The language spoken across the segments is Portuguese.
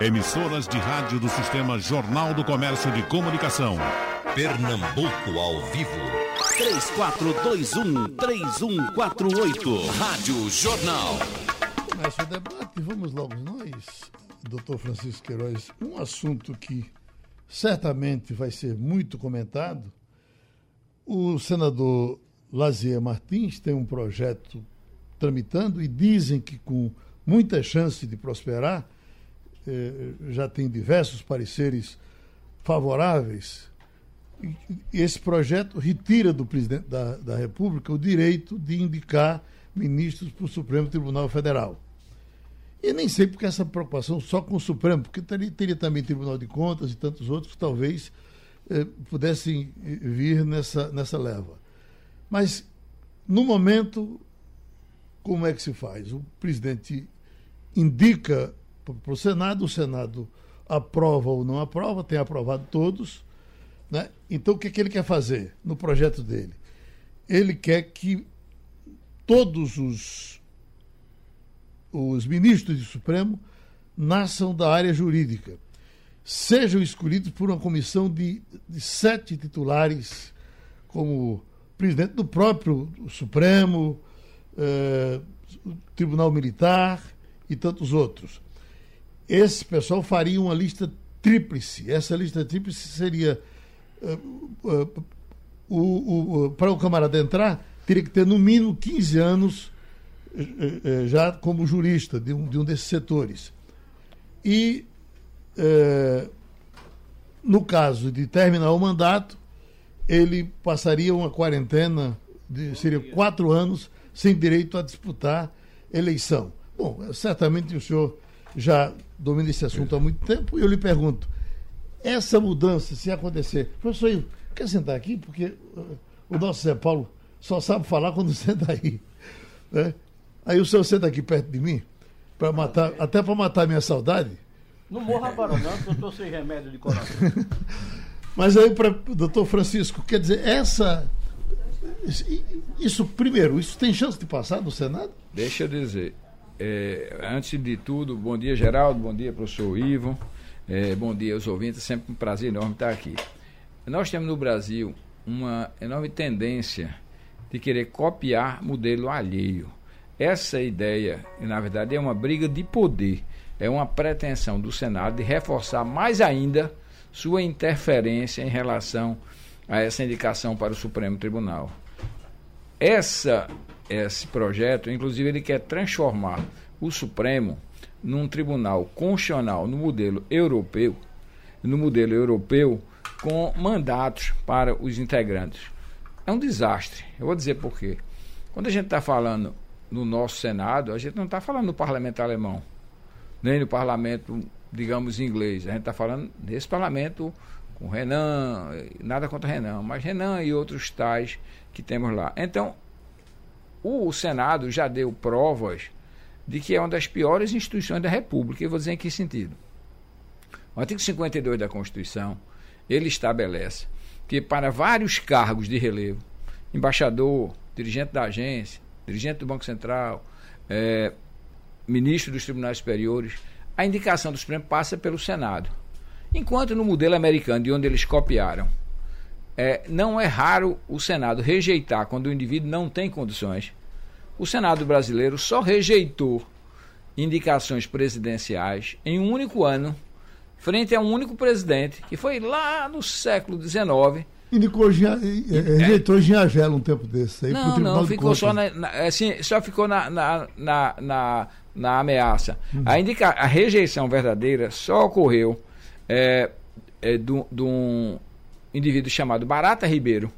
Emissoras de rádio do Sistema Jornal do Comércio de Comunicação. Pernambuco ao vivo. 3421-3148. Rádio Jornal. Começa o debate, vamos logo nós, doutor Francisco Queiroz. Um assunto que certamente vai ser muito comentado. O senador Lazier Martins tem um projeto tramitando e dizem que com muita chance de prosperar, já tem diversos pareceres favoráveis. Esse projeto retira do presidente da, da República o direito de indicar ministros para o Supremo Tribunal Federal. E nem sei porque essa preocupação só com o Supremo, porque teria, teria também Tribunal de Contas e tantos outros que talvez eh, pudessem vir nessa, nessa leva. Mas, no momento, como é que se faz? O presidente indica para o Senado, o Senado aprova ou não aprova, tem aprovado todos. Né? Então, o que, é que ele quer fazer no projeto dele? Ele quer que todos os, os ministros do Supremo nasçam da área jurídica, sejam escolhidos por uma comissão de, de sete titulares, como presidente do próprio Supremo, eh, Tribunal Militar e tantos outros. Esse pessoal faria uma lista tríplice. Essa lista tríplice seria. Uh, uh, para o camarada entrar, teria que ter no mínimo 15 anos uh, já como jurista de um, de um desses setores. E, no caso de terminar o mandato, ele passaria uma quarentena, de, seria quatro anos, sem direito a disputar eleição. Bom, certamente o senhor já domina esse assunto há muito tempo e eu lhe pergunto: essa mudança, se acontecer, professor, Ivo, quer sentar aqui? Porque uh, o nosso Zé Paulo só sabe falar quando senta aí. Né? Aí o senhor senta aqui perto de mim, para matar, até para matar a minha saudade. Não morra agora, não, porque eu estou sem remédio de coração. Mas aí, para o doutor Francisco, quer dizer, essa. Isso, primeiro, isso tem chance de passar no Senado? Deixa eu dizer, é, antes de tudo, bom dia, Geraldo, bom dia, professor Ivo, é, bom dia aos ouvintes, sempre um prazer enorme estar aqui. Nós temos no Brasil uma enorme tendência de querer copiar modelo alheio. Essa ideia, na verdade, é uma briga de poder, é uma pretensão do Senado de reforçar mais ainda sua interferência em relação a essa indicação para o Supremo Tribunal. Essa esse projeto, inclusive ele quer transformar o Supremo num tribunal constitucional no modelo europeu, no modelo europeu com mandatos para os integrantes. É um desastre. Eu vou dizer por quê. Quando a gente está falando no nosso Senado, a gente não está falando no parlamento alemão, nem no parlamento, digamos, inglês. A gente está falando desse parlamento com Renan, nada contra Renan, mas Renan e outros tais que temos lá. Então, o Senado já deu provas de que é uma das piores instituições da República. E vou dizer em que sentido. O artigo 52 da Constituição, ele estabelece que para vários cargos de relevo, embaixador, dirigente da agência, dirigente do Banco Central, é, ministro dos Tribunais Superiores, a indicação do Supremo passa pelo Senado. Enquanto no modelo americano, de onde eles copiaram, é, não é raro o Senado rejeitar quando o indivíduo não tem condições. O Senado brasileiro só rejeitou indicações presidenciais em um único ano, frente a um único presidente, que foi lá no século XIX. Indicou, rejeitou Ginagelo um tempo desse. Aí não, não, ficou só, na, na, assim, só ficou na, na, na, na, na ameaça. Uhum. A, indica, a rejeição verdadeira só ocorreu é, é, de um indivíduo chamado Barata Ribeiro,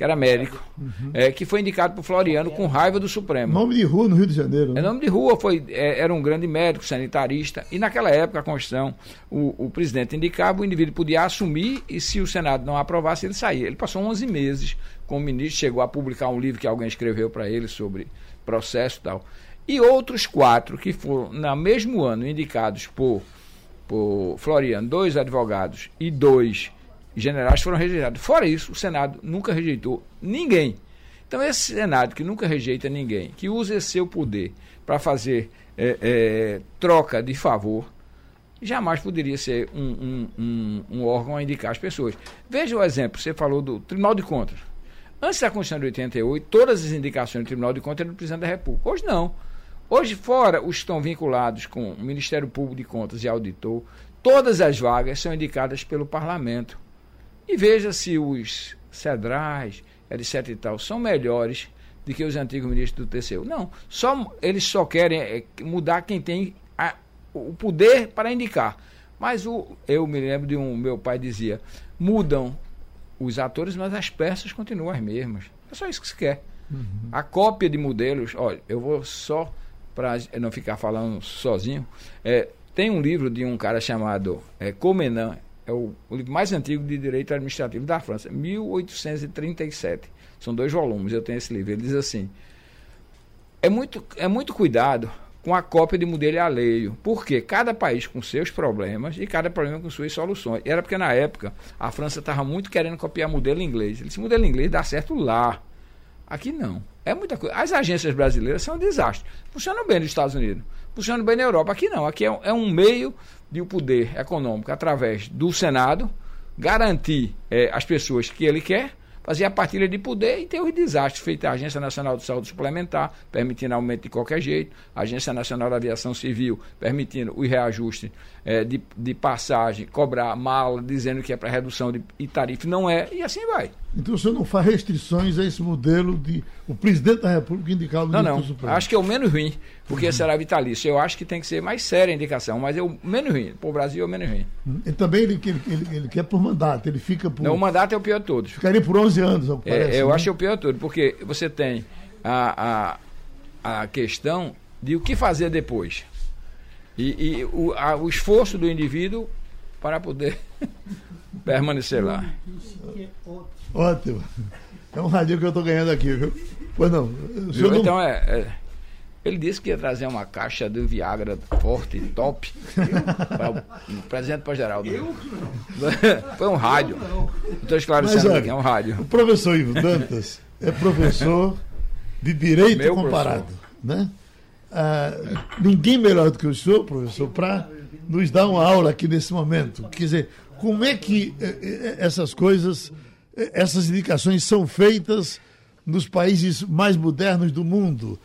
que era médico, uhum. é, que foi indicado por Floriano com raiva do Supremo. Nome de rua no Rio de Janeiro. Né? É nome de rua, foi, é, era um grande médico, sanitarista, e naquela época a Constituição, o, o, presidente indicava, o indivíduo podia assumir e se o Senado não aprovasse, ele saía. Ele passou 11 meses como ministro, chegou a publicar um livro que alguém escreveu para ele sobre processo e tal. E outros quatro que foram, no mesmo ano, indicados por, por Floriano, dois advogados e dois generais foram rejeitados. Fora isso, o Senado nunca rejeitou ninguém. Então, esse Senado que nunca rejeita ninguém, que usa esse seu poder para fazer é, é, troca de favor, jamais poderia ser um, um, um, um, órgão a indicar as pessoas. Veja o exemplo, você falou do Tribunal de Contas. Antes da Constituição de 88, todas as indicações do Tribunal de Contas eram do presidente da República. Hoje não. Hoje, fora os que estão vinculados com o Ministério Público de Contas e Auditor, todas as vagas são indicadas pelo Parlamento. E veja se os cedrais, etc e tal, são melhores do que os antigos ministros do TCU. Não, só, eles só querem é, mudar quem tem a, o poder para indicar. Mas o, eu me lembro de um, meu pai dizia, mudam os atores, mas as peças continuam as mesmas. É só isso que se quer. Uhum. A cópia de modelos, olha, eu vou só para não ficar falando sozinho, é, tem um livro de um cara chamado é, Comenan, é o, o, livro mais antigo de direito administrativo da França, 1837. São dois volumes, eu tenho esse livro. Ele diz assim: é muito, é muito cuidado com a cópia de modelo alheio, porque cada país com seus problemas e cada problema com suas soluções. E era porque na época a França estava muito querendo copiar modelo inglês. Ele disse: modelo inglês dá certo lá. Aqui não. É muita coisa. As agências brasileiras são um desastre. Funcionam bem nos Estados Unidos, funcionam bem na Europa. Aqui não. Aqui é um, é um meio de o um poder econômico, através do Senado, garantir é, as pessoas que ele quer fazer a partilha de poder e ter os desastres feitos a Agência Nacional de Saúde Suplementar, permitindo aumento de qualquer jeito, a Agência Nacional da Aviação Civil, permitindo o reajuste é, de, de passagem, cobrar mala, dizendo que é para redução de tarifa, não é, e assim vai. Então o senhor não faz restrições a esse modelo de o presidente da República indicar o ministro não, não. Supremo? Acho que é o menos ruim, porque uhum. será vitalício. Eu acho que tem que ser mais séria a indicação, mas é o menos ruim. Para o Brasil é o menos ruim. Uhum. E também ele, ele, ele, ele, quer por mandato, ele fica por. Não, o mandato é o pior de todos. Ficaria por 11 anos, é, parece, Eu né? acho que é o pior de todos, porque você tem a, a, a questão de o que fazer depois. E, e o, a, o esforço do indivíduo para poder permanecer lá. Ótimo. É um radinho que eu estou ganhando aqui, viu? Pois não. Viu? Não... Então é, é, Ele disse que ia trazer uma caixa de Viagra forte, top. para o presidente para Geraldo. Eu? Foi um rádio. Estou esclarecendo Mas, olha, aqui, é um rádio. O professor Ivo Dantas é professor de direito Meu comparado. Né? Ah, ninguém melhor do que o senhor, professor, para nos dar uma aula aqui nesse momento. Quer dizer, como é que eh, eh, essas coisas essas indicações são feitas nos países mais modernos do mundo?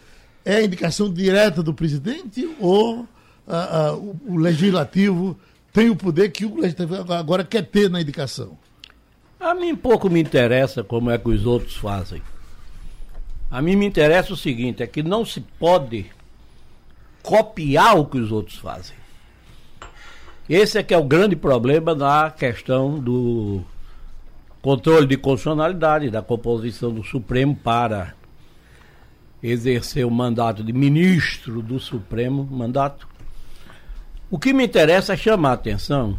É a indicação direta do presidente ou ah, ah, o, o, legislativo tem o poder que o legislativo agora quer ter na indicação? A mim pouco me interessa como é que os outros fazem. A mim me interessa o seguinte, é que não se pode copiar o que os outros fazem. Esse é que é o grande problema da questão do controle de constitucionalidade da composição do Supremo para exercer o mandato de ministro do Supremo mandato. O que me interessa é chamar a atenção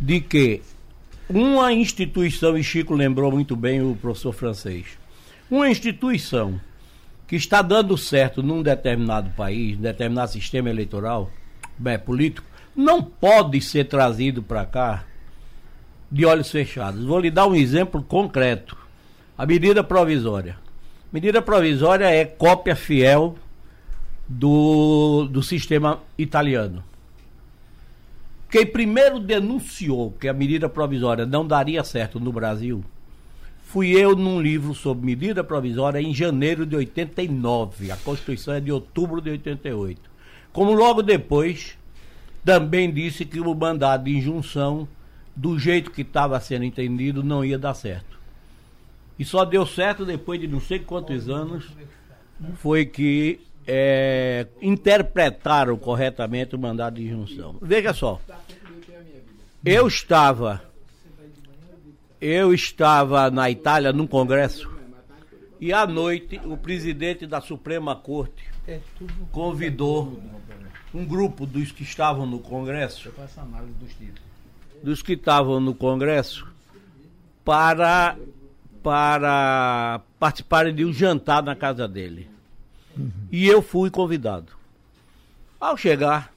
de que uma instituição, e Chico lembrou muito bem o professor francês, uma instituição que está dando certo num determinado país, num determinado sistema eleitoral, bem, político, não pode ser trazido para cá de olhos fechados. Vou lhe dar um exemplo concreto. A medida provisória. Medida provisória é cópia fiel do, do sistema italiano. Quem primeiro denunciou que a medida provisória não daria certo no Brasil fui eu num livro sobre medida provisória em janeiro de 89. A Constituição é de outubro de 88. Como logo depois também disse que o mandado de injunção do jeito que estava sendo entendido, não ia dar certo. E só deu certo depois de não sei quantos anos foi que é, interpretaram corretamente o mandado de injunção. Veja só, eu estava, eu estava na Itália num congresso e à noite o presidente da Suprema Corte convidou um grupo dos que estavam no congresso dos que estavam no Congresso para, para participarem de um jantar na casa dele. Uhum. E eu fui convidado. Ao chegar,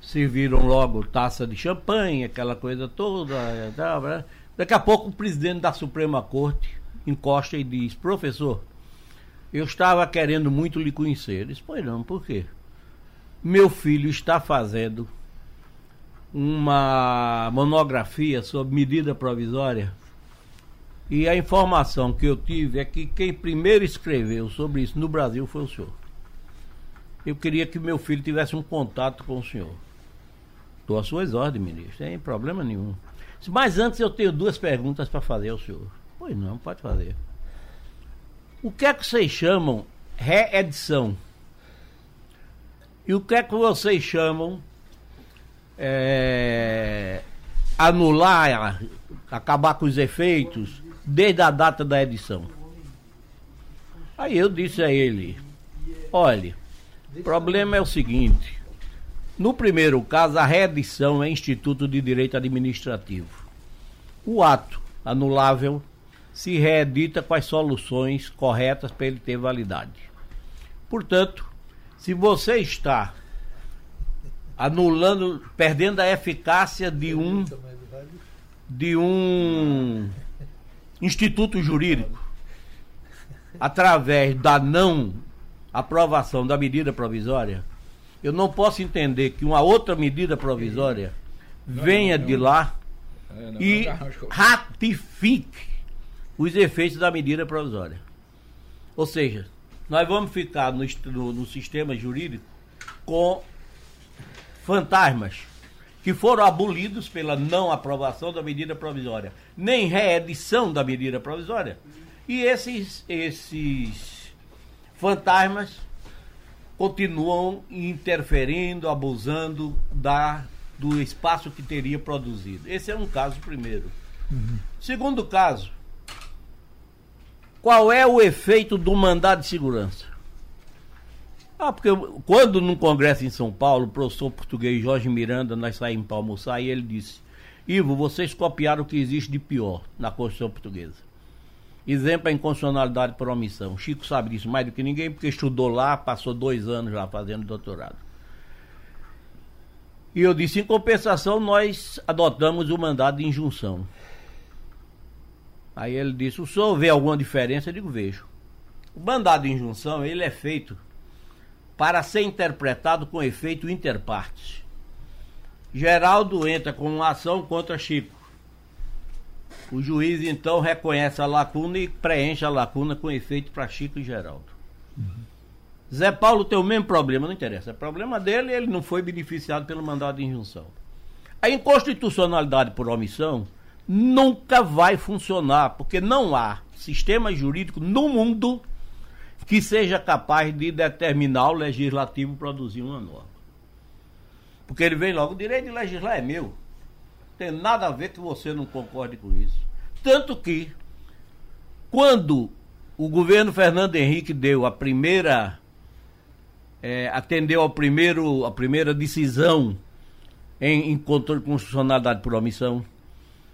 serviram logo taça de champanhe, aquela coisa toda. Né? Daqui a pouco o presidente da Suprema Corte encosta e diz, professor, eu estava querendo muito lhe conhecer. Ele disse, pois não, por quê? Meu filho está fazendo uma monografia sobre medida provisória. E a informação que eu tive é que quem primeiro escreveu sobre isso no Brasil foi o senhor. Eu queria que meu filho tivesse um contato com o senhor. Estou às suas ordens, ministro, sem problema nenhum. Mas antes eu tenho duas perguntas para fazer ao senhor. Pois não, pode fazer. O que é que vocês chamam reedição? E o que é que vocês chamam é, anular, acabar com os efeitos desde a data da edição? Aí eu disse a ele: olha, o problema é o seguinte. No primeiro caso, a reedição é Instituto de Direito Administrativo. O ato anulável se reedita com as soluções corretas para ele ter validade. Portanto, se você está anulando, perdendo a eficácia de um de um instituto jurídico através da não aprovação da medida provisória, eu não posso entender que uma outra medida provisória venha de lá e ratifique os efeitos da medida provisória. Ou seja, nós vamos ficar no, no, no sistema jurídico com fantasmas que foram abolidos pela não aprovação da medida provisória, nem reedição da medida provisória. E esses, esses fantasmas continuam interferindo, abusando da, do espaço que teria produzido. Esse é um caso primeiro. Uhum. Segundo caso, qual é o efeito do mandado de segurança? Ah, porque quando num congresso em São Paulo, o professor português Jorge Miranda, nós saímos para almoçar e ele disse: Ivo, vocês copiaram o que existe de pior na Constituição Portuguesa. Exemplo, a inconstitucionalidade por omissão. Chico sabe disso mais do que ninguém, porque estudou lá, passou dois anos lá fazendo doutorado. E eu disse: em compensação, nós adotamos o mandado de injunção. Aí ele disse: o senhor vê alguma diferença? Eu digo: vejo. O mandado de injunção ele é feito para ser interpretado com efeito interpartes. Geraldo entra com uma ação contra Chico. O juiz então reconhece a lacuna e preenche a lacuna com efeito para Chico e Geraldo. Uhum. Zé Paulo tem o mesmo problema, não interessa. É problema dele, ele não foi beneficiado pelo mandado de injunção. A inconstitucionalidade por omissão nunca vai funcionar, porque não há sistema jurídico no mundo que seja capaz de determinar o legislativo produzir uma norma. Porque ele vem logo, o direito de legislar é meu. Tem nada a ver que você não concorde com isso. Tanto que, quando o governo Fernando Henrique deu a primeira. É, atendeu ao primeiro, a primeira decisão em, em controle de constitucionalidade por omissão,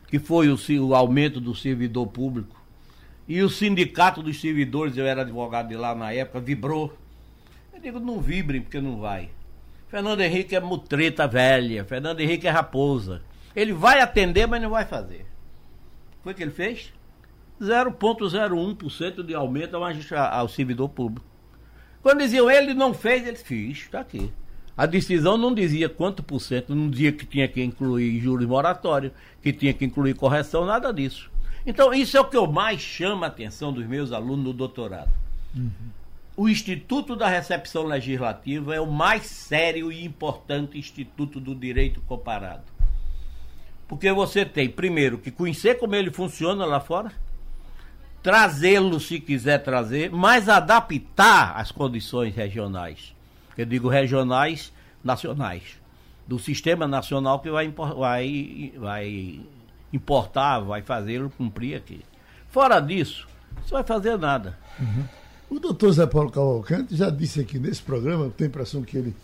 que foi o, o aumento do servidor público. E o sindicato dos servidores, eu era advogado de lá na época, vibrou. Eu digo, não vibrem, porque não vai. Fernando Henrique é mutreta velha, Fernando Henrique é raposa. Ele vai atender, mas não vai fazer. Foi o que ele fez? 0,01% de aumento ao, servidor público. Quando diziam ele não fez, ele fez, está aqui. A decisão não dizia quanto por cento, não dizia que tinha que incluir juros moratórios, que tinha que incluir correção, nada disso. Então, isso é o que eu mais chamo a atenção dos meus alunos no doutorado. Uhum. O Instituto da Recepção Legislativa é o mais sério e importante instituto do direito comparado. Porque você tem, primeiro, que conhecer como ele funciona lá fora, trazê-lo se quiser trazer, mas adaptar às condições regionais eu digo regionais, nacionais, do sistema nacional que vai, vai, vai importar, vai fazê-lo cumprir aqui. Fora disso, você vai fazer nada. Uhum. O doutor Zé Paulo Cavalcante já disse aqui nesse programa, eu tenho a impressão que ele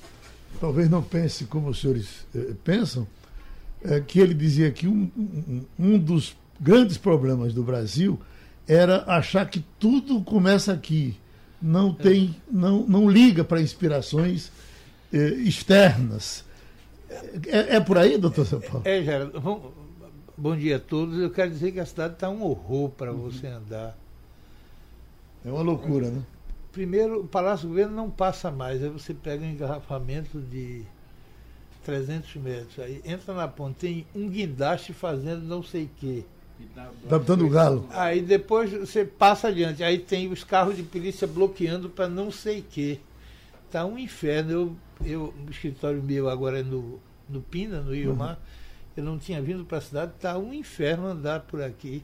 talvez não pense como os senhores eh, pensam, é, que ele dizia que um, um, um dos grandes problemas do Brasil era achar que tudo começa aqui não tem, não, não liga para inspirações eh, externas. É, é, por aí, doutor São Paulo? É, Geraldo. Bom, bom dia a todos. Eu quero dizer que a cidade está um horror para uhum. você andar. É uma loucura, né? Primeiro, o Palácio do Governo não passa mais. Aí você pega um engarrafamento de 300 metros. Aí entra na ponte, tem um guindaste fazendo não sei o quê. Adaptando o galo. Aí depois você passa adiante, aí tem os carros de polícia bloqueando para não sei o quê. Tá um inferno. Eu, eu, o escritório meu agora é no, no Pina, no Rio Mar. Eu não tinha vindo para a cidade, tá um inferno andar por aqui.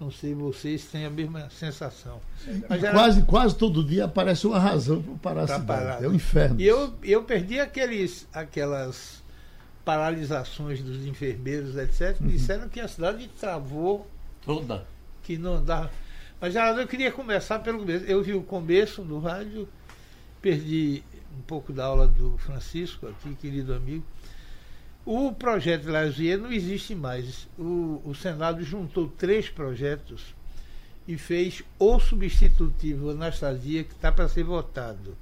Não sei vocês têm a mesma sensação. Mas era- Quase, quase todo dia aparece uma razão para parar a Pra cidade. parar. É um inferno. E eu, eu perdi aqueles, aquelas paralisações dos enfermeiros, etc. Uhum. Disseram que a cidade travou, Toda. que não andava. Mas Geraldo, eu queria começar pelo começo. Eu vi o começo no rádio, perdi um pouco da aula do Francisco aqui, querido amigo. O projeto Lazier não existe mais. O, o Senado juntou três projetos e fez o substitutivo Anastasia, que está para ser votado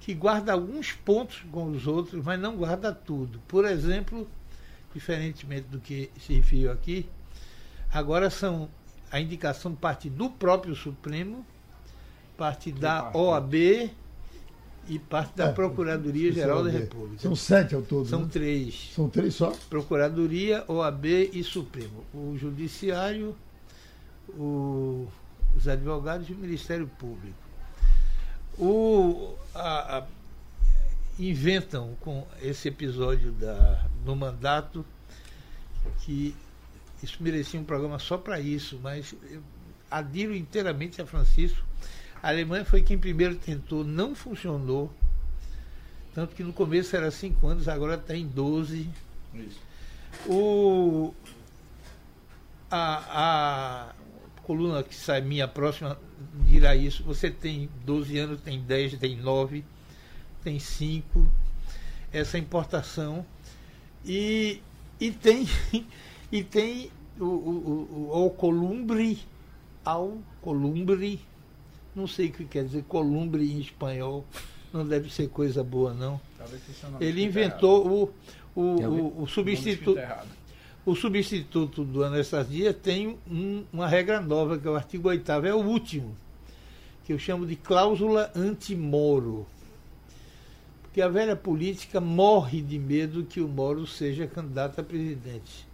que guarda alguns pontos com os outros, mas não guarda tudo. Por exemplo, diferentemente do que se referiu aqui, agora são a indicação parte do próprio Supremo, parte da. OAB e parte da É, Procuradoria Geral da São República. sete ao todo. São né? três. São três só? Procuradoria, OAB e Supremo. O Judiciário, o- os advogados e o Ministério Público. O, a- a- inventam com esse episódio da, no mandato que isso merecia um programa só para isso, mas eu adiro inteiramente a Francisco. A Alemanha foi quem primeiro tentou, não funcionou. Tanto que no começo era cinco anos, agora está em 12. Isso. O, a, a coluna que sai minha próxima dirá isso. Você tem 12 anos, tem 10, tem 9, tem 5. Essa importação. E, e tem, e tem o, o, o, o Alcolumbre, Alcolumbre, não sei o que quer dizer columbre em espanhol, não deve ser coisa boa não. Ele inventou o, o, o, o substituto. O substituto do Anastasia tem um- uma regra nova, que é o artigo 8 é o último, que eu chamo de cláusula anti-Moro. Porque a velha política morre de medo que o Moro seja candidato a presidente.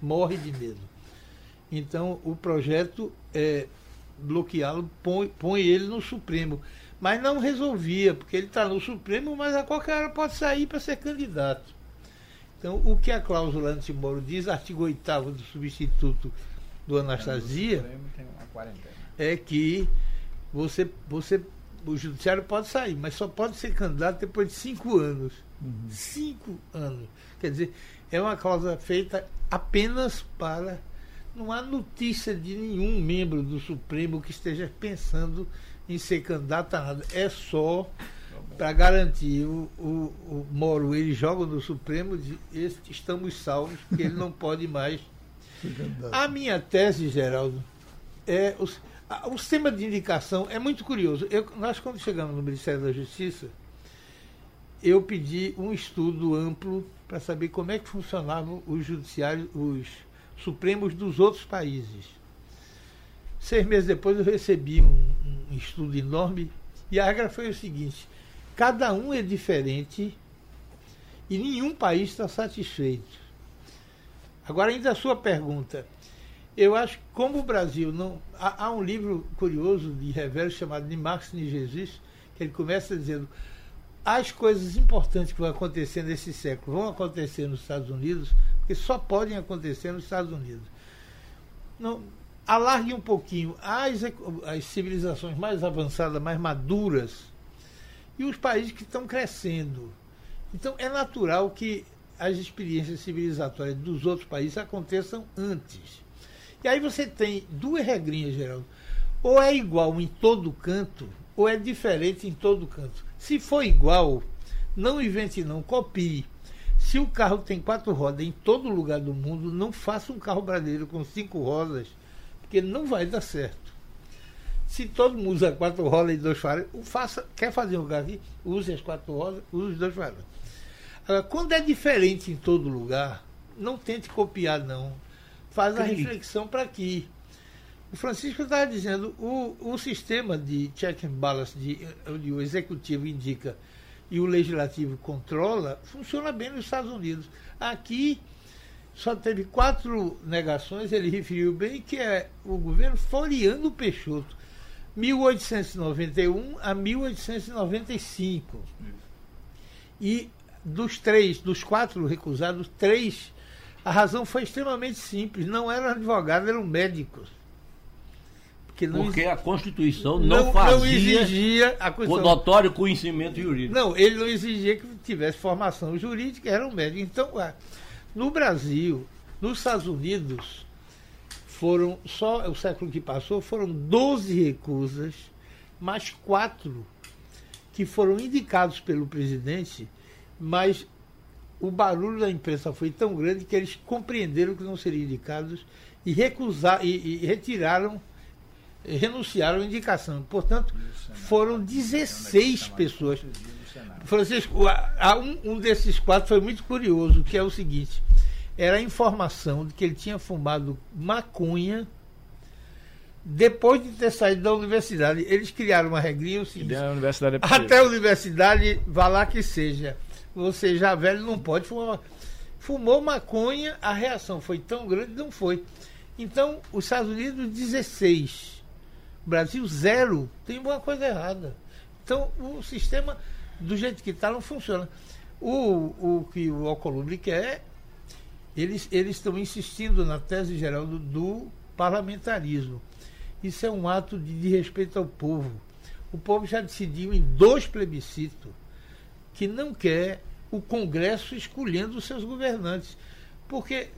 Morre de medo. Então, o projeto é bloqueá-lo, põe, põe ele no Supremo. Mas não resolvia, porque ele está no Supremo, mas a qualquer hora pode sair para ser candidato. Então, o que a cláusula anti-Moro diz, artigo 8 do substituto do Anastasia, é que você, você, o judiciário pode sair, mas só pode ser candidato depois de cinco anos. Cinco anos. Quer dizer, é uma cláusula feita apenas para. Não há notícia de nenhum membro do Supremo que esteja pensando em ser candidato a nada. É só para garantir o, o, o Moro, ele joga no Supremo, de, estamos salvos, porque ele não pode mais a minha tese, Geraldo, é o, a- o sistema de indicação é muito curioso. Eu- nós, quando chegamos no Ministério da Justiça, eu pedi um estudo amplo para saber como é que funcionavam os judiciários, os supremos dos outros países. Seis meses depois eu recebi um, um estudo enorme e a regra foi o seguinte: cada um é diferente e nenhum país está satisfeito. Agora, ainda a sua pergunta. Eu acho que como o Brasil não. Há, há um livro curioso de Revero chamado De Marx e Jesus, que ele começa dizendo as coisas importantes que vão acontecer nesse século vão acontecer nos Estados Unidos, porque só podem acontecer nos Estados Unidos. Não, alargue um pouquinho as, as civilizações mais avançadas, mais maduras, e os países que estão crescendo. Então é natural que as experiências civilizatórias dos outros países aconteçam antes. E aí você tem duas regrinhas, Geraldo. Ou é igual em todo canto, ou é diferente em todo canto. Se for igual, não invente não, copie. Se o carro tem quatro rodas em todo lugar do mundo, não faça um carro brasileiro com cinco rodas, porque não vai dar certo. Se todo mundo usa quatro rodas e dois faróis, faça, quer fazer um carro aqui, use as quatro rodas, use os dois faróis. Agora, quando é diferente em todo lugar, não tente copiar, não. Faz a reflexão para aqui. O Francisco estava dizendo, o, o sistema de check and balance, de, onde o executivo indica e o legislativo controla, funciona bem nos Estados Unidos. Aqui só teve quatro negações, ele referiu bem, que é o governo Floriano Peixoto, 1891 a 1895. E dos três, dos quatro recusados, três, a razão foi extremamente simples, não eram advogados, eram médicos. Porque, não, Porque a Constituição não, não fazia não exigia a o notório conhecimento jurídico. Não, ele não exigia que tivesse formação jurídica, era um médico. Então, no Brasil, nos Estados Unidos, foram, só o século que passou, foram 12 recusas, mais quatro que foram indicados pelo presidente, mas o barulho da imprensa foi tão grande que eles compreenderam que não seriam indicados e recusaram e, e retiraram renunciaram à indicação. Portanto, foram 16 pessoas. Francisco, um, desses quatro foi muito curioso, que é o seguinte: era a informação de que ele tinha fumado maconha depois de ter saído da universidade. Eles criaram uma regrinha o seguinte, universidade é até a universidade, vá lá que seja. Você já velho não pode fumar. Fumou maconha, a reação foi tão grande, não foi. Então, os Estados Unidos, 16 Brasil zero, tem alguma coisa errada. Então o sistema, do jeito que está, não funciona. O, o que o Alcolumbre quer, eles, eles estão insistindo na tese geral do, do parlamentarismo. Isso é um ato de, respeito ao povo. O povo já decidiu em dois plebiscitos que não quer o Congresso escolhendo os seus governantes. Porque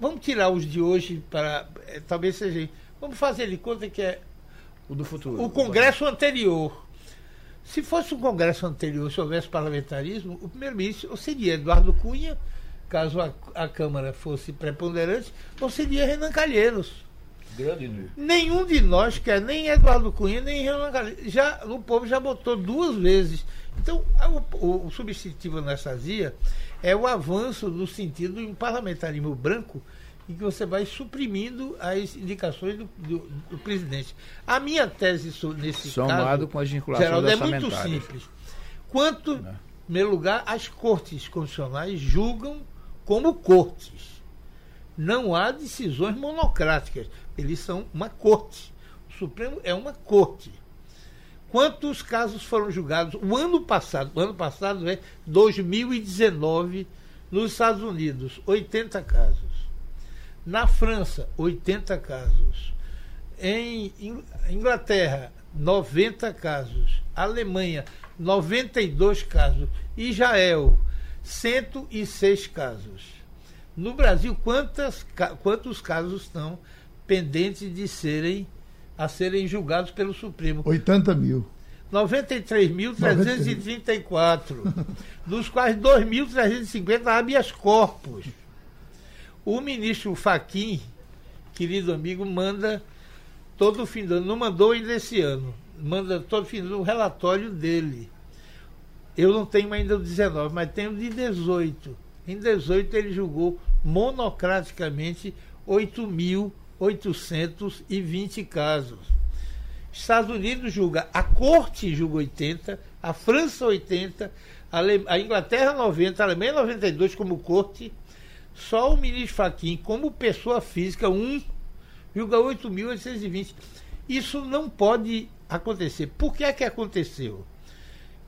vamos tirar os de hoje para. Eh, talvez seja. Vamos fazer de conta que é o do futuro. O Congresso anterior. Se fosse um Congresso anterior, se houvesse parlamentarismo, o primeiro-ministro seria Eduardo Cunha, caso a, a, Câmara fosse preponderante, ou seria Renan Calheiros. Grande Nenhum de nós quer nem Eduardo Cunha, nem Renan Calheiros. Já, o povo já botou duas vezes. Então, o, o, o substitutivo anastasia é o avanço no sentido de um parlamentarismo branco em que você vai suprimindo as indicações do, do, do presidente. A minha tese nesse Somado caso, com as vinculações é muito simples. Quanto, né? em primeiro lugar, as cortes constitucionais julgam como cortes. Não há decisões monocráticas. Eles são uma corte. O Supremo é uma corte. Quantos casos foram julgados o ano passado? O ano passado é 2019 nos Estados Unidos, 80 casos. Na França, 80 casos. Em Inglaterra, 90 casos. Alemanha, 92 casos. Israel, 106 casos. No Brasil, quantas, quantos casos estão pendentes de serem a serem julgados pelo Supremo? 80 mil. 93.334, dos quais 2.350 habeas corpus. O ministro Faquim, querido amigo, manda todo fim do ano, não mandou ainda esse ano, manda todo fim do ano o relatório dele. Eu não tenho ainda o 19, mas tenho de 18. Em 18 ele julgou monocraticamente 8.820 casos. Estados Unidos julga, a Corte julga 80, a França 80, a Inglaterra 90, a Alemanha 92 como Corte só o ministro Faquim, como pessoa física, 1, julga 8.820. Isso não pode acontecer. Por que é que aconteceu?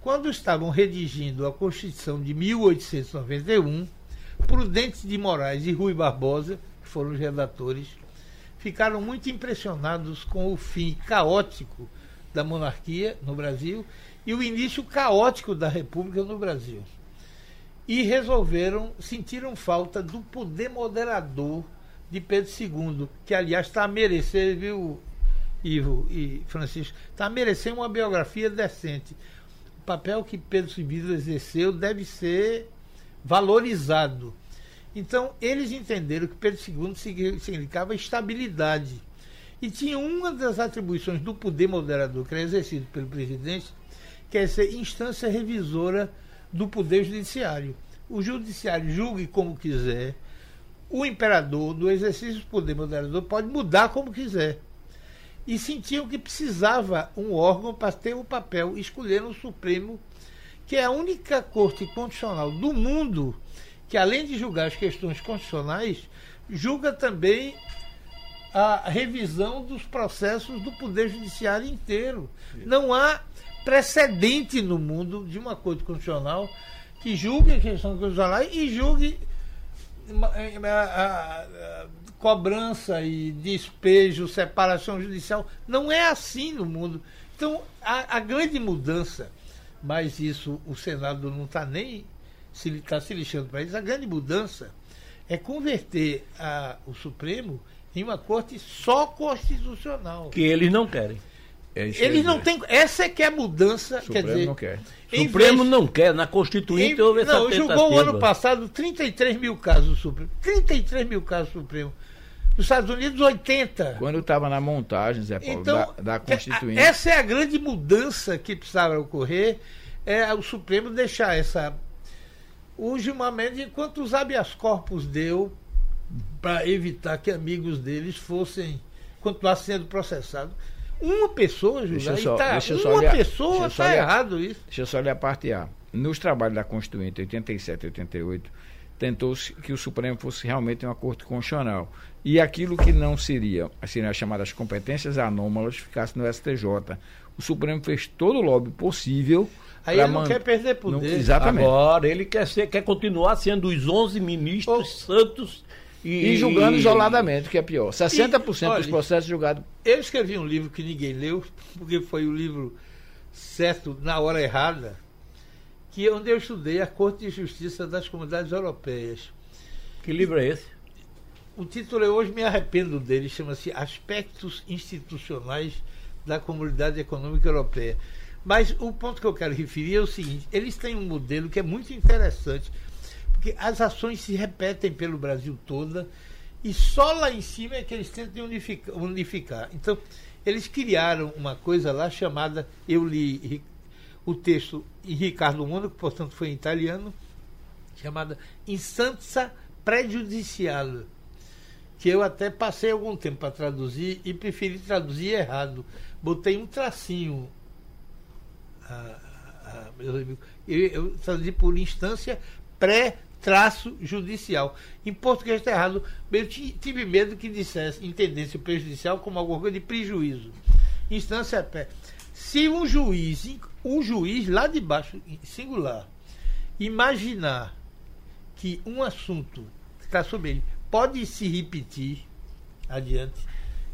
Quando estavam redigindo a Constituição de 1891, Prudente de Moraes e Rui Barbosa, que foram os redatores, ficaram muito impressionados com o fim caótico da monarquia no Brasil e o início caótico da República no Brasil e resolveram, sentiram falta do poder moderador de Pedro II, que aliás está a merecer, viu, Ivo e Francisco, está a merecer uma biografia decente. O papel que Pedro II exerceu deve ser valorizado. Então, eles entenderam que Pedro II significava estabilidade. E tinha uma das atribuições do poder moderador que era exercido pelo presidente, que é ser instância revisora do Poder Judiciário. O Judiciário julgue como quiser, o imperador, do exercício do poder moderador, pode mudar como quiser. E sentiam que precisava um órgão para ter o papel, escolheram o Supremo, que é a única corte constitucional do mundo que, além de julgar as questões constitucionais, julga também a revisão dos processos do Poder Judiciário inteiro. Não há precedente no mundo de uma corte constitucional que julgue a questão constitucional e julgue a, a, a, cobrança e despejo, separação judicial. Não é assim no mundo. Então, a, grande mudança, mas isso o Senado não está nem se está se lixando para isso, a grande mudança é converter o Supremo em uma corte só constitucional. Que eles não querem. É eles não têm. Essa é que é a mudança. Supremo quer dizer, não quer. Supremo vez, não quer. Na Constituinte em, houve essa Não, tentativa. julgou o ano passado 33 mil casos do Supremo. 33 mil casos do Supremo. Nos Estados Unidos, 80. Quando estava na montagem, Zé Paulo, então, da, da Constituinte. Essa é a grande mudança que precisava ocorrer, é o Supremo deixar essa. O Gilmar Mendes, enquanto os habeas corpus deu para evitar que amigos deles fossem continuar sendo processados. Uma pessoa, Júlio, só, tá, uma olhar, pessoa está errado isso. Deixa eu só ler a parte A. Nos trabalhos da Constituinte 87 e 88, tentou-se que o Supremo fosse realmente uma corte constitucional. E aquilo que não seria, seriam as chamadas competências anômalas, ficasse no STJ. O Supremo fez todo o lobby possível. Aí ele não quer perder poder. Não, exatamente. Agora, ele quer, ser, quer continuar sendo os 11 ministros oh. santos e, e julgando isoladamente, que é pior. 60% e, olha, dos processos julgados. Eu escrevi um livro que ninguém leu, porque foi o livro certo na hora errada, que é onde eu estudei a Corte de Justiça das Comunidades Europeias. Que livro é esse? O título eu hoje me arrependo dele, chama-se Aspectos Institucionais da Comunidade Econômica Europeia. Mas o ponto que eu quero referir é o seguinte: eles têm um modelo que é muito interessante porque as ações se repetem pelo Brasil toda e só lá em cima é que eles tentam unificar. unificar. Então, eles criaram uma coisa lá chamada, eu li o texto em Ricardo Monaco, portanto foi em italiano, chamada Instanza Prejudicial, que eu até passei algum tempo para traduzir e preferi traduzir errado. Botei um tracinho, ah, ah, meus amigos, eu, eu traduzi por instância pré traço judicial. Em português está errado. Eu tive medo que dissesse, entendesse o prejudicial como alguma coisa de prejuízo. Instância pé. Se um juiz, um juiz lá de baixo, singular, imaginar que um assunto que está sobre ele pode se repetir adiante,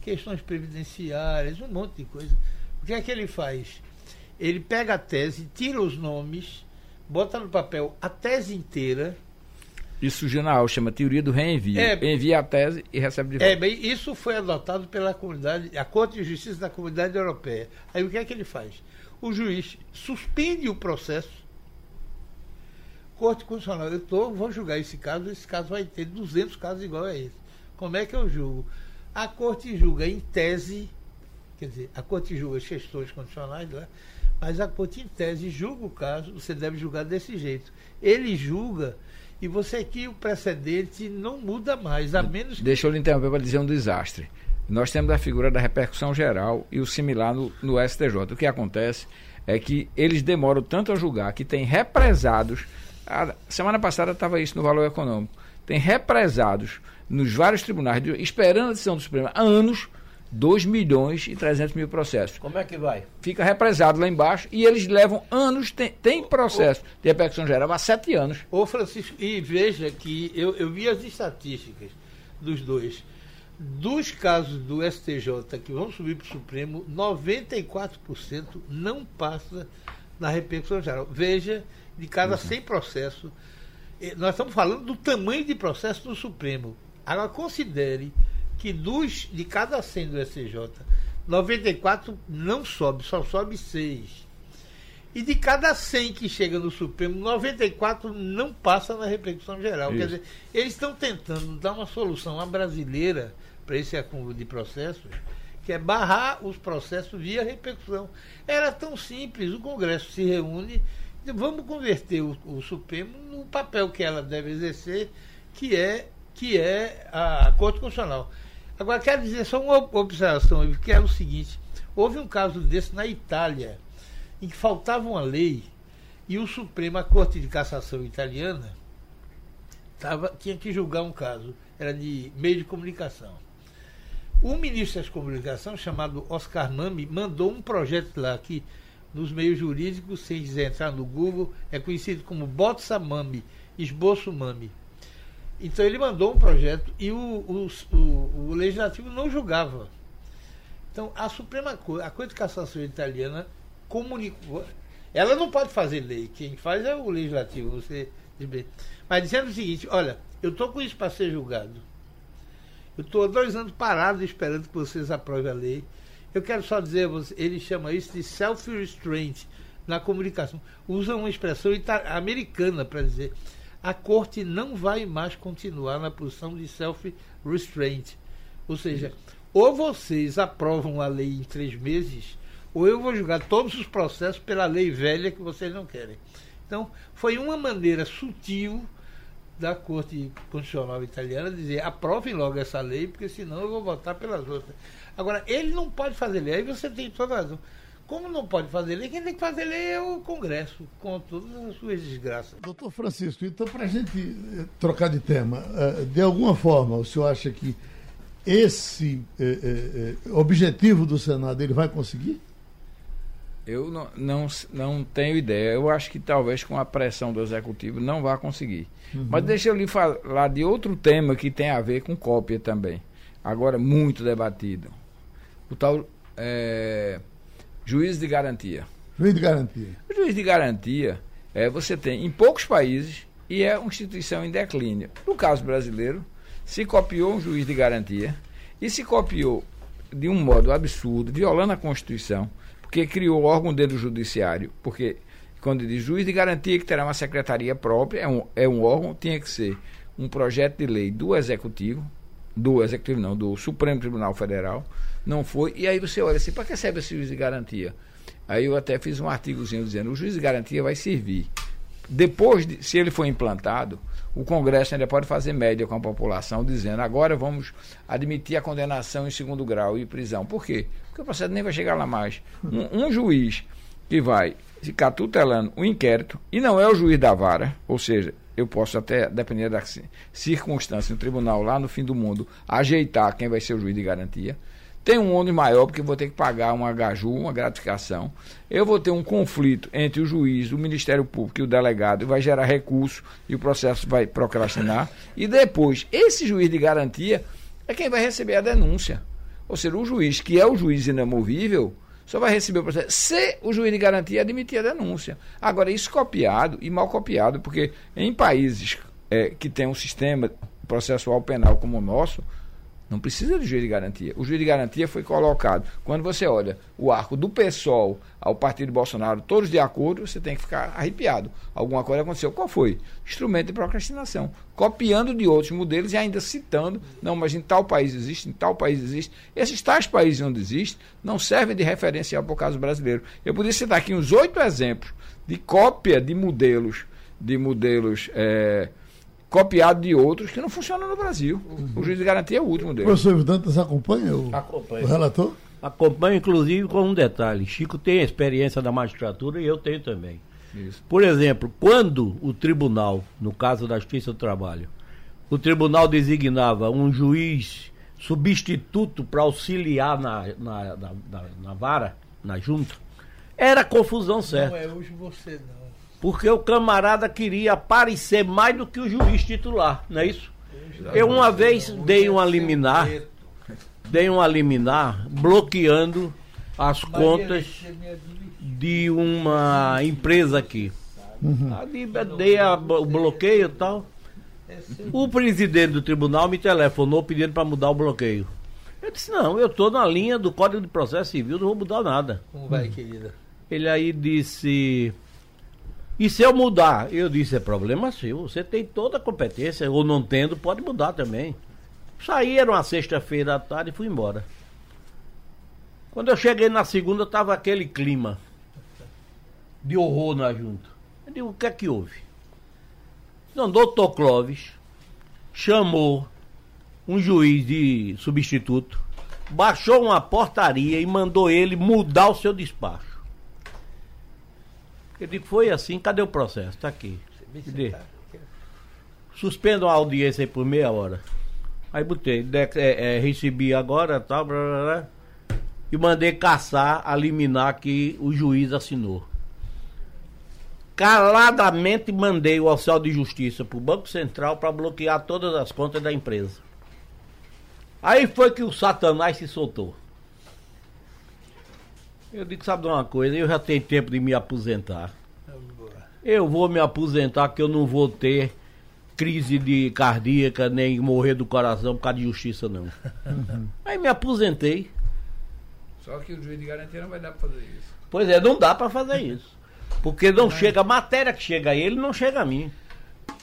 questões previdenciárias, um monte de coisa. O que é que ele faz? Ele pega a tese, tira os nomes, bota no papel a tese inteira isso surgiu na aula, chama Teoria do Reenvio. É, Envia a tese e recebe de volta. É, bem, isso foi adotado pela comunidade, a Corte de Justiça da Comunidade Europeia. Aí o que é que ele faz? O juiz suspende o processo. Corte Constitucional, eu tô, vou julgar esse caso, esse caso vai ter 200 casos igual a esse. Como é que eu julgo? A Corte julga em tese, quer dizer, a Corte julga as questões constitucionais lá, mas a Corte em tese julga o caso, você deve julgar desse jeito. Ele julga e você aqui, o precedente não muda mais, a menos que... Deixa eu lhe interromper para dizer um desastre. Nós temos a figura da repercussão geral e o similar no, no STJ. O que acontece é que eles demoram tanto a julgar que tem represados. A semana passada estava isso no valor econômico. Tem represados nos vários tribunais, esperando a decisão do Supremo há anos 2 milhões e 300 mil processos. Como é que vai? Fica represado lá embaixo e eles levam anos, tem, tem processo ô, de repercussão geral há sete anos. Ô Francisco, e veja que eu, eu vi as estatísticas dos dois. Dos casos do STJ que vão subir para o Supremo, 94% não passa na repercussão geral. Veja, de cada 100 processos, eh, nós estamos falando do tamanho de processo do Supremo. Agora, considere que dos, de cada 100 do SCJ, 94 não sobe, só sobe 6. E de cada 100 que chega no Supremo, 94 não passa na repercussão geral. Isso. Quer dizer, eles estão tentando dar uma solução à brasileira para esse acúmulo de processos, que é barrar os processos via repercussão. Era tão simples, o Congresso se reúne, vamos converter o, o Supremo no papel que ela deve exercer, que é, que é a Corte Constitucional. Agora, quero dizer só uma observação, que é o seguinte: houve um caso desse na Itália, em que faltava uma lei E o Supremo, a Corte de Cassação italiana, tava, tinha que julgar um caso, era de meio de comunicação. O ministro das Comunicações, chamado Oscar Mami, mandou um projeto lá que, nos meios jurídicos, sem dizer entrar no Google, é conhecido como Botsa Mami, Esboço Mami. Então ele mandou um projeto e o, o, o, o Legislativo não julgava. Então a Suprema Corte, a Corte de Cassação italiana comunicou. Ela não pode fazer lei, quem faz é o Legislativo, você Mas dizendo o seguinte, olha, eu estou com isso para ser julgado. Eu estou há dois anos parado esperando que vocês aprovem a lei. Eu quero só dizer, ele chama isso de self-restraint na comunicação. Usa uma expressão americana para dizer a corte não vai mais continuar na posição de self-restraint. Ou seja, ou vocês aprovam a lei em três meses, ou eu vou julgar todos os processos pela lei velha que vocês não querem. Então, foi uma maneira sutil da Corte Constitucional Italiana dizer aprovem logo essa lei, porque senão eu vou votar pelas outras. Agora, ele não pode fazer lei, aí você tem toda razão. Como não pode fazer lei, quem tem que fazer lei é o Congresso, com todas as suas desgraças. Doutor Francisco, então, para a gente eh, trocar de tema, eh, de alguma forma, o senhor acha que esse eh, objetivo do Senado ele vai conseguir? Eu não, não, não tenho ideia. Eu acho que talvez com a pressão do executivo não vá conseguir. Uhum. Mas deixa eu lhe falar de outro tema que tem a ver com cópia também. Agora muito debatido. O tal é, juiz de garantia. Juiz de garantia. O juiz de garantia é, você tem em poucos países e é uma instituição em declínio. No caso brasileiro, se copiou um juiz de garantia e se copiou de um modo absurdo, violando a Constituição porque criou o órgão dentro do judiciário, porque quando diz juiz de garantia que terá uma secretaria própria, é um, é um órgão, tinha que ser um projeto de lei do executivo, do executivo não, do Supremo Tribunal Federal, não foi, e aí você olha assim, para que serve esse juiz de garantia? Aí eu até fiz um artigozinho dizendo, o juiz de garantia vai servir, depois de, se ele for implantado, o Congresso ainda pode fazer média com a população, dizendo agora vamos admitir a condenação em segundo grau e prisão. Por quê? Porque o processo nem vai chegar lá mais. Um, um juiz que vai ficar tutelando o um inquérito, e não é o juiz da vara, ou seja, eu posso até, dependendo da circunstância, no tribunal lá no fim do mundo, ajeitar quem vai ser o juiz de garantia. Tem um ônus maior, porque vou ter que pagar uma gaju, uma gratificação. Eu vou ter um conflito entre o juiz, o Ministério Público e o delegado, e vai gerar recurso e o processo vai procrastinar. E depois, esse juiz de garantia é quem vai receber a denúncia. Ou seja, o juiz, que é o juiz inamovível, só vai receber o processo se o juiz de garantia admitir a denúncia. Agora, isso copiado e mal copiado, porque em países é, que tem um sistema processual penal como o nosso, não precisa de juiz de garantia. O juiz de garantia foi colocado. Quando você olha o arco do PSOL ao partido Bolsonaro, todos de acordo, você tem que ficar arrepiado. Alguma coisa aconteceu. Qual foi? Instrumento de procrastinação. Copiando de outros modelos e ainda citando. Não, mas em tal país existe, em tal país existe. Esses tais países onde existe não servem de referencial para o caso brasileiro. Eu poderia citar aqui uns oito exemplos de cópia de modelos, de modelos. É, copiado de outros que não funcionam no Brasil. Uhum. O juiz de garantia é o último deles. O professor Dantas acompanha o, acompanha. o relator? Acompanha, inclusive, com um detalhe. Chico tem a experiência da magistratura e eu tenho também. Isso. Por exemplo, quando o tribunal, no caso da Justiça do Trabalho, o tribunal designava um juiz substituto para auxiliar na, na, na, na, na vara, na junta, era confusão certa. Não é hoje você não porque o camarada queria aparecer mais do que o juiz titular, não é isso? Eu uma vez dei uma liminar, dei uma liminar bloqueando as contas de uma empresa aqui. Uhum. Dei a, o bloqueio e tal. O presidente do tribunal me telefonou pedindo para mudar o bloqueio. Eu disse, não, eu estou na linha do Código de Processo Civil, não vou mudar nada. Como vai, querida? Ele aí disse, e se eu mudar? Eu disse, é problema seu. Você tem toda a competência, ou não tendo, pode mudar também. Saí, era uma sexta-feira à tarde e fui embora. Quando eu cheguei na segunda, estava aquele clima de horror na junta. Eu digo, o que é que houve? Não, doutor Clóvis chamou um juiz de substituto, baixou uma portaria e mandou ele mudar o seu despacho. Eu digo, foi assim, cadê o processo? Está aqui. Cadê? Suspendo a audiência aí por meia hora. Aí botei, de, é, é, recebi agora, tal, blá, blá, blá, e mandei caçar a liminar que o juiz assinou. Caladamente mandei o oficial de justiça para o Banco Central para bloquear todas as contas da empresa. Aí foi que o Satanás se soltou. Eu digo, sabe de uma coisa, eu já tenho tempo de me aposentar. Eu vou me aposentar que eu não vou ter crise de cardíaca, nem morrer do coração por causa de justiça, não. Aí me aposentei. Só que o juiz de garantia não vai dar para fazer isso. Pois é, não dá para fazer isso. Porque não chega, a matéria que chega a ele não chega a mim.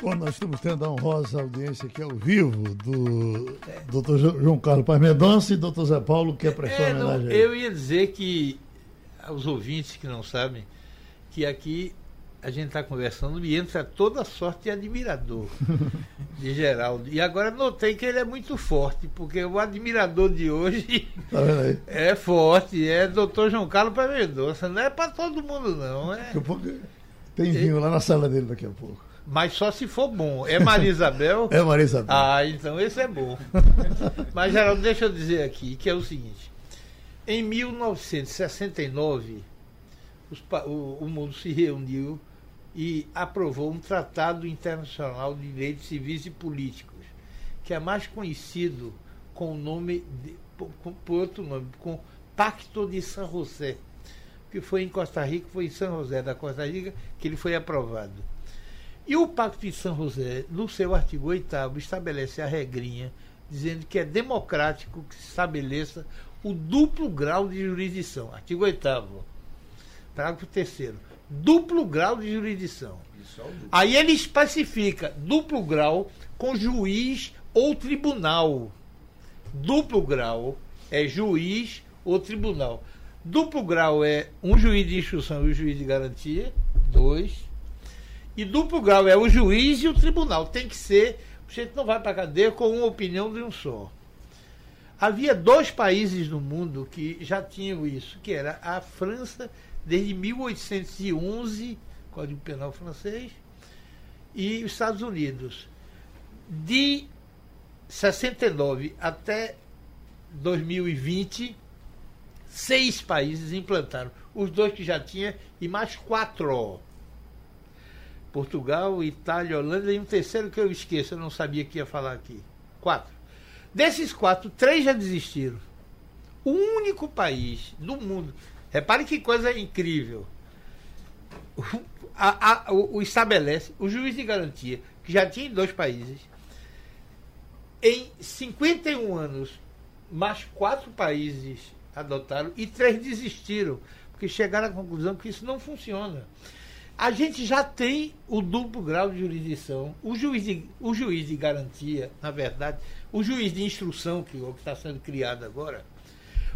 Bom, nós estamos tendo a honrosa audiência aqui ao vivo do Dr. João Carlos Paz Mendonça e Dr. Zé Paulo, que é prestou É, não, homenagem a ele. eu ia dizer que aos ouvintes que não sabem que aqui a gente está conversando e entra toda sorte de admirador de Geraldo. E agora notei que ele é muito forte, porque o admirador de hoje Tá é forte, é doutor João Carlos Paz Mendonça. Não é para todo mundo, não. É, Daqui a pouco tem vinho lá na sala dele daqui a pouco. mas só se for bom. É Maria Isabel? É Marisa. Ah, então esse é bom. Mas, Geraldo, deixa eu dizer aqui que é o seguinte. Em 1969, os o, o mundo se reuniu e aprovou um tratado internacional de direitos civis e políticos, que é mais conhecido com o nome, de, com- por outro nome, com Pacto de San José, que foi em Costa Rica, foi em São José da Costa Rica que ele foi aprovado. E o Pacto de São José, no seu artigo 8 estabelece a regrinha dizendo que é democrático que se estabeleça o duplo grau de jurisdição. Artigo 8 Parágrafo 3 Duplo grau de jurisdição. Aí ele especifica duplo grau com juiz ou tribunal. Duplo grau é juiz ou tribunal. Duplo grau é um juiz de instrução e um juiz de garantia. Dois. E duplo grau é o juiz e o tribunal. Tem que ser. O gente não vai para a cadeia com uma opinião de um só. Havia dois países no mundo que já tinham isso, que era a França desde 1811, Código Penal francês, e os Estados Unidos. De 69 até 2020, seis países implantaram. Os dois que já tinha e mais quatro. Portugal, Itália, Holanda e um terceiro que eu esqueço, eu não sabia que ia falar aqui. Quatro. Desses quatro, três já desistiram. O único país do mundo. Repare que coisa incrível. O, a- a- o- o estabelece o juiz de garantia, que já tinha em dois países. Em 51 anos, mais quatro países adotaram e três desistiram, porque chegaram à conclusão que isso não funciona. A gente já tem o duplo grau de jurisdição. O juiz de, o juiz de garantia, na verdade, o juiz de instrução, que está sendo criado agora,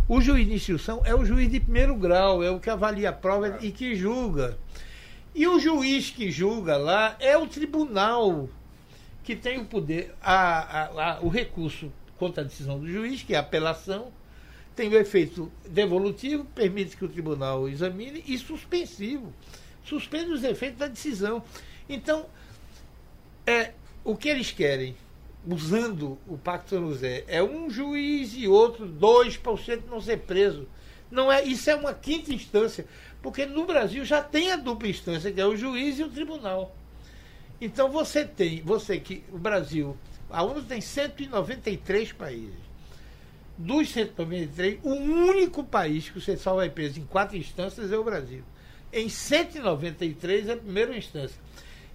o juiz de instrução é o juiz de primeiro grau, é o que avalia a prova e que julga. E o juiz que julga lá é o tribunal que tem o poder, a- a- a- o recurso contra a decisão do juiz, que é a apelação, tem o efeito devolutivo, permite que o tribunal examine, e suspensivo. Suspende os efeitos da decisão. Então, é, o que eles querem, usando o Pacto São José, é um juiz e outro, dois para o centro não ser preso. Não é, isso é uma quinta instância, porque no Brasil já tem a dupla instância, que é o juiz e o tribunal. Então você tem, você que o Brasil, a ONU tem 193 países. Dos 193, o único país que você só vai preso em quatro instâncias é o Brasil. Em 193 é a primeira instância.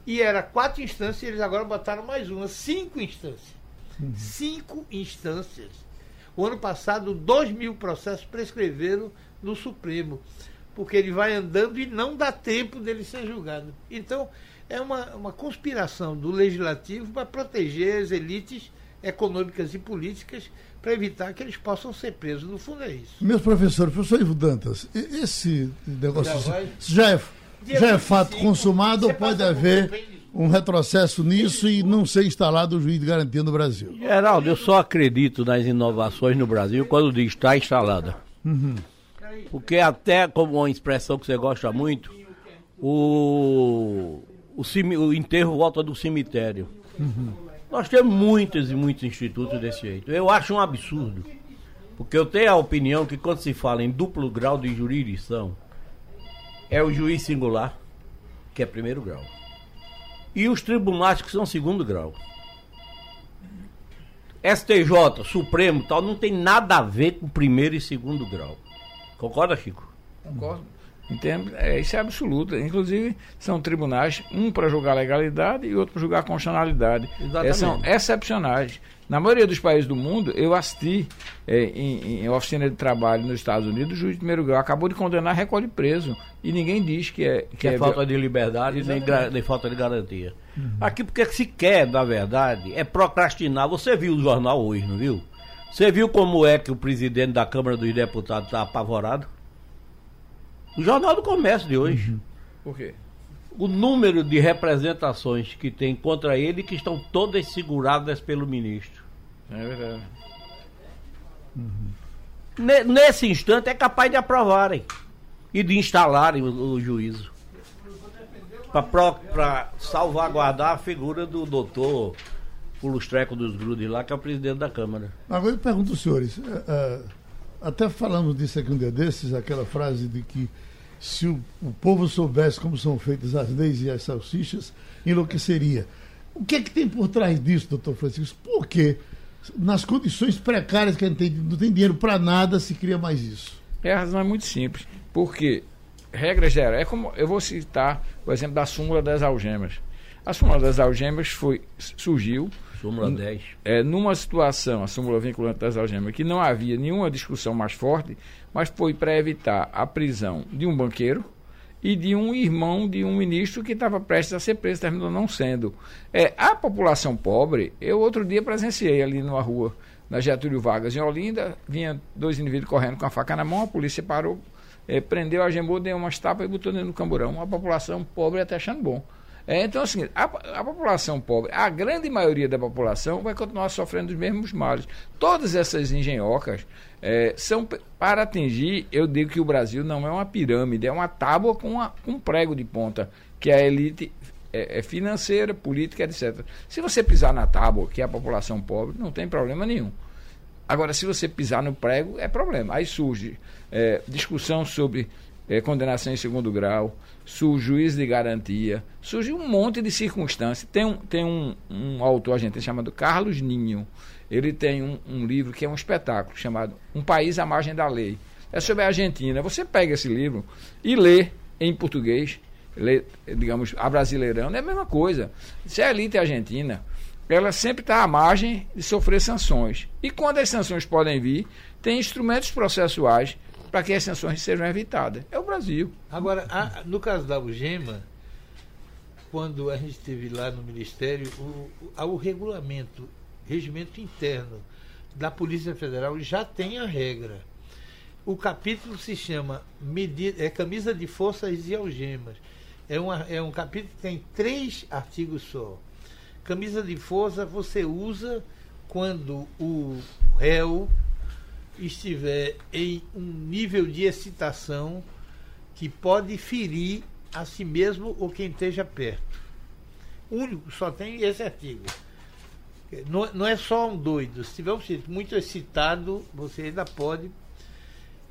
E era quatro instâncias, e eles agora botaram mais uma, cinco instâncias. Cinco instâncias. O ano passado, dois mil processos prescreveram no Supremo, porque ele vai andando e não dá tempo dele ser julgado. Então, é uma, uma conspiração do legislativo para proteger as elites econômicas e políticas para evitar que eles possam ser presos. No fundo é isso. Meus professores, professor Ivo Dantas, esse negócio Já vai? já é, já é 25, fato consumado ou pode haver um retrocesso nisso e não ser instalado o juiz de garantia no Brasil? Geraldo, eu só acredito nas inovações no Brasil quando diz está instalada. Porque até como uma expressão que você gosta muito, o, o, o enterro volta do cemitério. Nós temos muitos e muitos institutos desse jeito. Eu acho um absurdo. Porque eu tenho a opinião que quando se fala em duplo grau de jurisdição, é o juiz singular, que é primeiro grau. E os tribunais que são segundo grau. STJ, Supremo tal, não tem nada a ver com primeiro e segundo grau. Concorda, Chico? Concordo. Entendo? É, isso é absoluto. Inclusive, são tribunais, um para julgar legalidade e outro para julgar constitucionalidade. Exatamente. É, são excepcionais. Na maioria dos países do mundo, eu assisti é, em, em oficina de trabalho nos Estados Unidos, o juiz de primeiro grau acabou de condenar, recolhe preso. E ninguém diz que é. Que é falta de liberdade nem, nem falta de garantia. Aqui porque se quer, na verdade, é procrastinar. Você viu o jornal hoje, não viu? Você viu como é que o presidente da Câmara dos Deputados está apavorado? O Jornal do Comércio de hoje. Por quê? O número de representações que tem contra ele que estão todas seguradas pelo ministro. É verdade. Ne- Nesse instante é capaz de aprovarem e de instalarem o, o juízo. Para salvaguardar a figura do doutor Pulustreco dos Grudes lá, que é o presidente da Câmara. Agora eu pergunto aos senhores, eh, eh, até falamos disso aqui um dia desses, aquela frase de que se o, o povo soubesse como são feitas as leis e as salsichas, enlouqueceria. O que é que tem por trás disso, doutor Francisco? Por que nas condições precárias que a gente tem, não tem dinheiro para nada, se cria mais isso? É, a razão é muito simples. Porque, regra geral, é como. Eu vou citar o exemplo da súmula das algemas. A súmula das algemas foi, surgiu Súmula 10. é, numa situação, a súmula vinculante das algemas, que não havia nenhuma discussão mais forte, mas foi para evitar a prisão de um banqueiro e de um irmão de um ministro que estava prestes a ser preso, terminou não sendo. É, a população pobre, eu outro dia presenciei ali numa rua, na Getúlio Vargas, em Olinda, vinha dois indivíduos correndo com a faca na mão, a polícia parou, é, prendeu, algemou, deu umas tapas e botou dentro do camburão. A população pobre até achando bom. É, então, assim, a, a população pobre, a grande maioria da população vai continuar sofrendo os mesmos males. Todas essas engenhocas é, são para atingir, eu digo que o Brasil não é uma pirâmide, é uma tábua com, uma- com um prego de ponta, que a elite é, é financeira, política, etc. Se você pisar na tábua, que é a população pobre, não tem problema nenhum. Agora, se você pisar no prego, é problema. Aí surge é, discussão sobre é, condenação em segundo grau, surge juiz de garantia, surge um monte de circunstâncias. Tem um, tem um, um autor argentino chamado Carlos Ninho. Ele tem um, um livro que é um espetáculo chamado Um País à Margem da Lei. É sobre a Argentina. Você pega esse livro e lê em português, lê, digamos, a brasileirão, é a mesma coisa. Se a elite argentina ela sempre está à margem de sofrer sanções. E quando as sanções podem vir, tem instrumentos processuais para que as sanções sejam evitadas. É o Brasil. Agora, a- no caso da Algema, quando a gente esteve lá no Ministério, o, o, o regulamento, regimento interno da Polícia Federal já tem a regra. O capítulo se chama medi- é, Camisa de Forças e Algemas. É, uma, é um capítulo que tem três artigos só. Camisa de força você usa quando o réu estiver em um nível de excitação que pode ferir a si mesmo ou quem esteja perto. Único, só tem esse artigo. Não, não é só um doido. Se tiver um sujeito muito excitado, você ainda pode.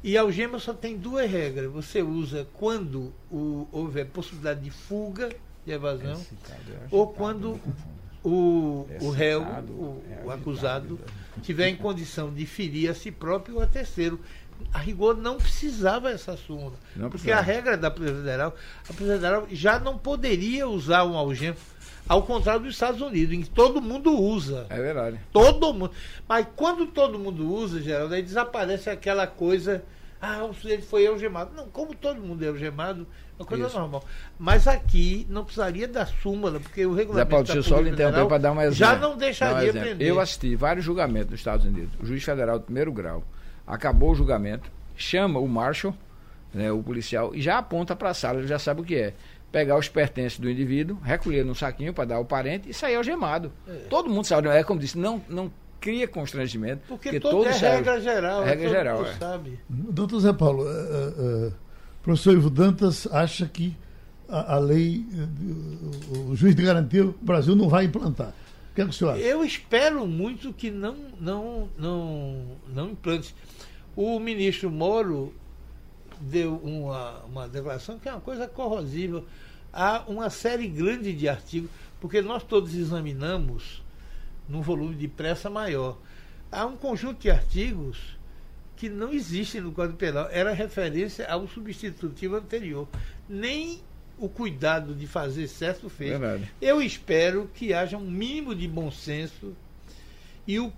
E a algema só tem duas regras. Você usa quando o, houver possibilidade de fuga, de evasão, ou quando o, o réu, o, o acusado, tiver em condição de ferir a si próprio ou a terceiro. A rigor não precisava essa súmula. Não porque a regra da Polícia Federal, a Polícia Federal já não poderia usar um algema, ao contrário dos Estados Unidos, em que todo mundo usa. É verdade. Todo mundo. Mas quando todo mundo usa, Geraldo, aí desaparece aquela coisa. Ah, o sujeito foi algemado. Não, como todo mundo é algemado, é uma coisa Isso. normal. Mas aqui não precisaria da súmula, porque o Zé regulamento. Paulo, da deixa eu só lhe interromper para dar um exemplo. Já não um deixaria prender. Eu assisti vários julgamentos nos Estados Unidos. O juiz federal do primeiro grau acabou o julgamento, chama o marshal, né, o policial, e já aponta para a sala, ele já sabe o que é. Pegar os pertences do indivíduo, recolher num saquinho para dar ao parente e sair algemado. Todo mundo sabe, é como disse, não, não cria constrangimento. Porque, todo é regra geral. Regra geral, é. sabe. Doutor Zé Paulo, eh, eh, professor Ivo Dantas acha que a, a lei, o, o juiz de garantia, o Brasil não vai implantar. O que é que o senhor acha? Eu espero muito que não, não, não, não implante. O ministro Moro deu uma, uma declaração que é uma coisa corrosiva. Há uma série grande de artigos, porque nós todos examinamos num volume de pressa maior. Há um conjunto de artigos que não existem no Código Penal. Era referência ao substitutivo anterior. Nem o cuidado de fazer certo fez. Verdade. Eu espero que haja um mínimo de bom senso e o,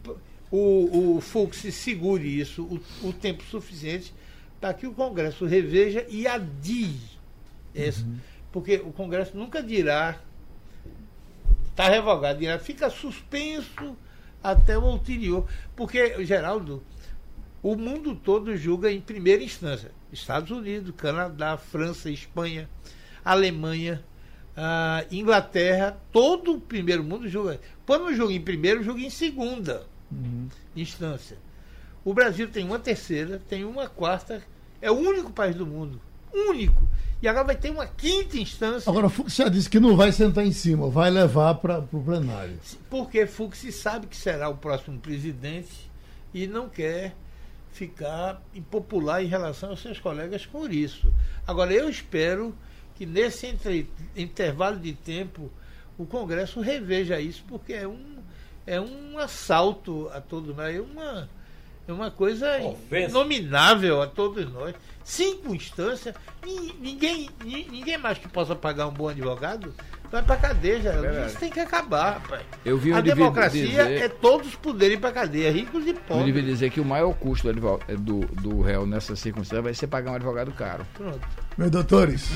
o, o Fux segure isso o, o tempo suficiente para que o Congresso reveja e adie isso. Porque o Congresso nunca dirá está revogado, dirá, fica suspenso até o ulterior. Porque, Geraldo, o mundo todo julga em primeira instância. Estados Unidos, Canadá, França, Espanha, Alemanha, ah, Inglaterra, todo o primeiro mundo julga. Quando não julga em primeiro, julga em segunda instância. O Brasil tem uma terceira, tem uma quarta, é o único país do mundo. Único. E agora vai ter uma quinta instância. Agora, o Fux já disse que não vai sentar em cima, vai levar para o plenário. Porque Fux sabe que será o próximo presidente e não quer ficar impopular em relação aos seus colegas por isso. Agora, eu espero que nesse entre- intervalo de tempo o Congresso reveja isso, porque é um, é um assalto a todos nós, é uma, é uma coisa Ofensa. inominável a todos nós. Cinco instâncias, ni- ninguém, ni- ninguém mais que possa pagar um bom advogado vai pra cadeia, já. Verdade. Isso tem que acabar, rapaz. Eu vi um a democracia dizer- é todos poderem pra cadeia, ricos e Eu devia pobres. dizer que o maior custo do, eh, do, do réu nessa circunstância vai ser pagar um advogado caro. Pronto. Meus doutores,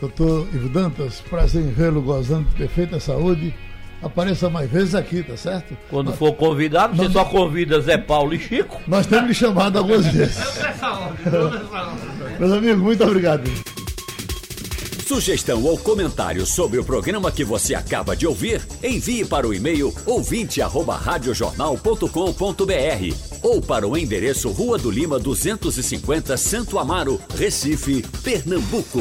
doutor Ivo Dantas, prazer em vê-lo gozando de perfeita saúde. Apareça mais vezes aqui, tá certo? Quando for convidado, você Nós- só convida Zé Paulo e Chico. Nós temos lhe chamado algumas vezes. Meus amigos, muito obrigado. Sugestão ou comentário sobre o programa que você acaba de ouvir, envie para o e-mail ouvinte@radiojornal.com.br ou para o endereço Rua do Lima 250, Santo Amaro, Recife, Pernambuco.